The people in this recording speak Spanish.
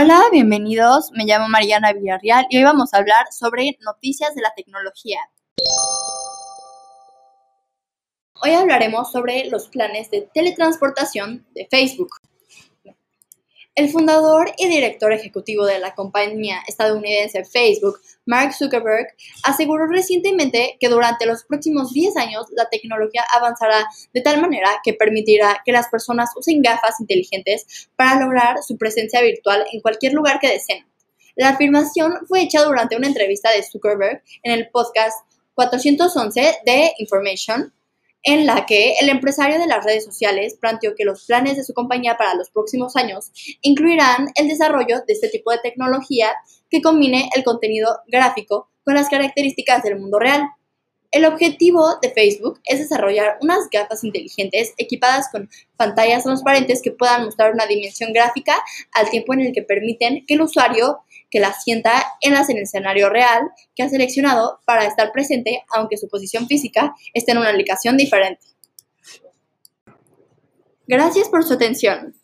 Hola, bienvenidos. Me llamo Mariana Villarreal y hoy vamos a hablar sobre noticias de la tecnología. Hoy hablaremos sobre los planes de teletransportación de Facebook. El fundador y director ejecutivo de la compañía estadounidense Facebook, Mark Zuckerberg, aseguró recientemente que durante los próximos 10 años la tecnología avanzará de tal manera que permitirá que las personas usen gafas inteligentes para lograr su presencia virtual en cualquier lugar que deseen. La afirmación fue hecha durante una entrevista de Zuckerberg en el podcast 411 de Information en la que el empresario de las redes sociales planteó que los planes de su compañía para los próximos años incluirán el desarrollo de este tipo de tecnología que combine el contenido gráfico con las características del mundo real. El objetivo de Facebook es desarrollar unas gafas inteligentes equipadas con pantallas transparentes que puedan mostrar una dimensión gráfica al tiempo en el que permiten que el usuario que la sienta en el escenario real que ha seleccionado para estar presente aunque su posición física esté en una ubicación diferente. Gracias por su atención.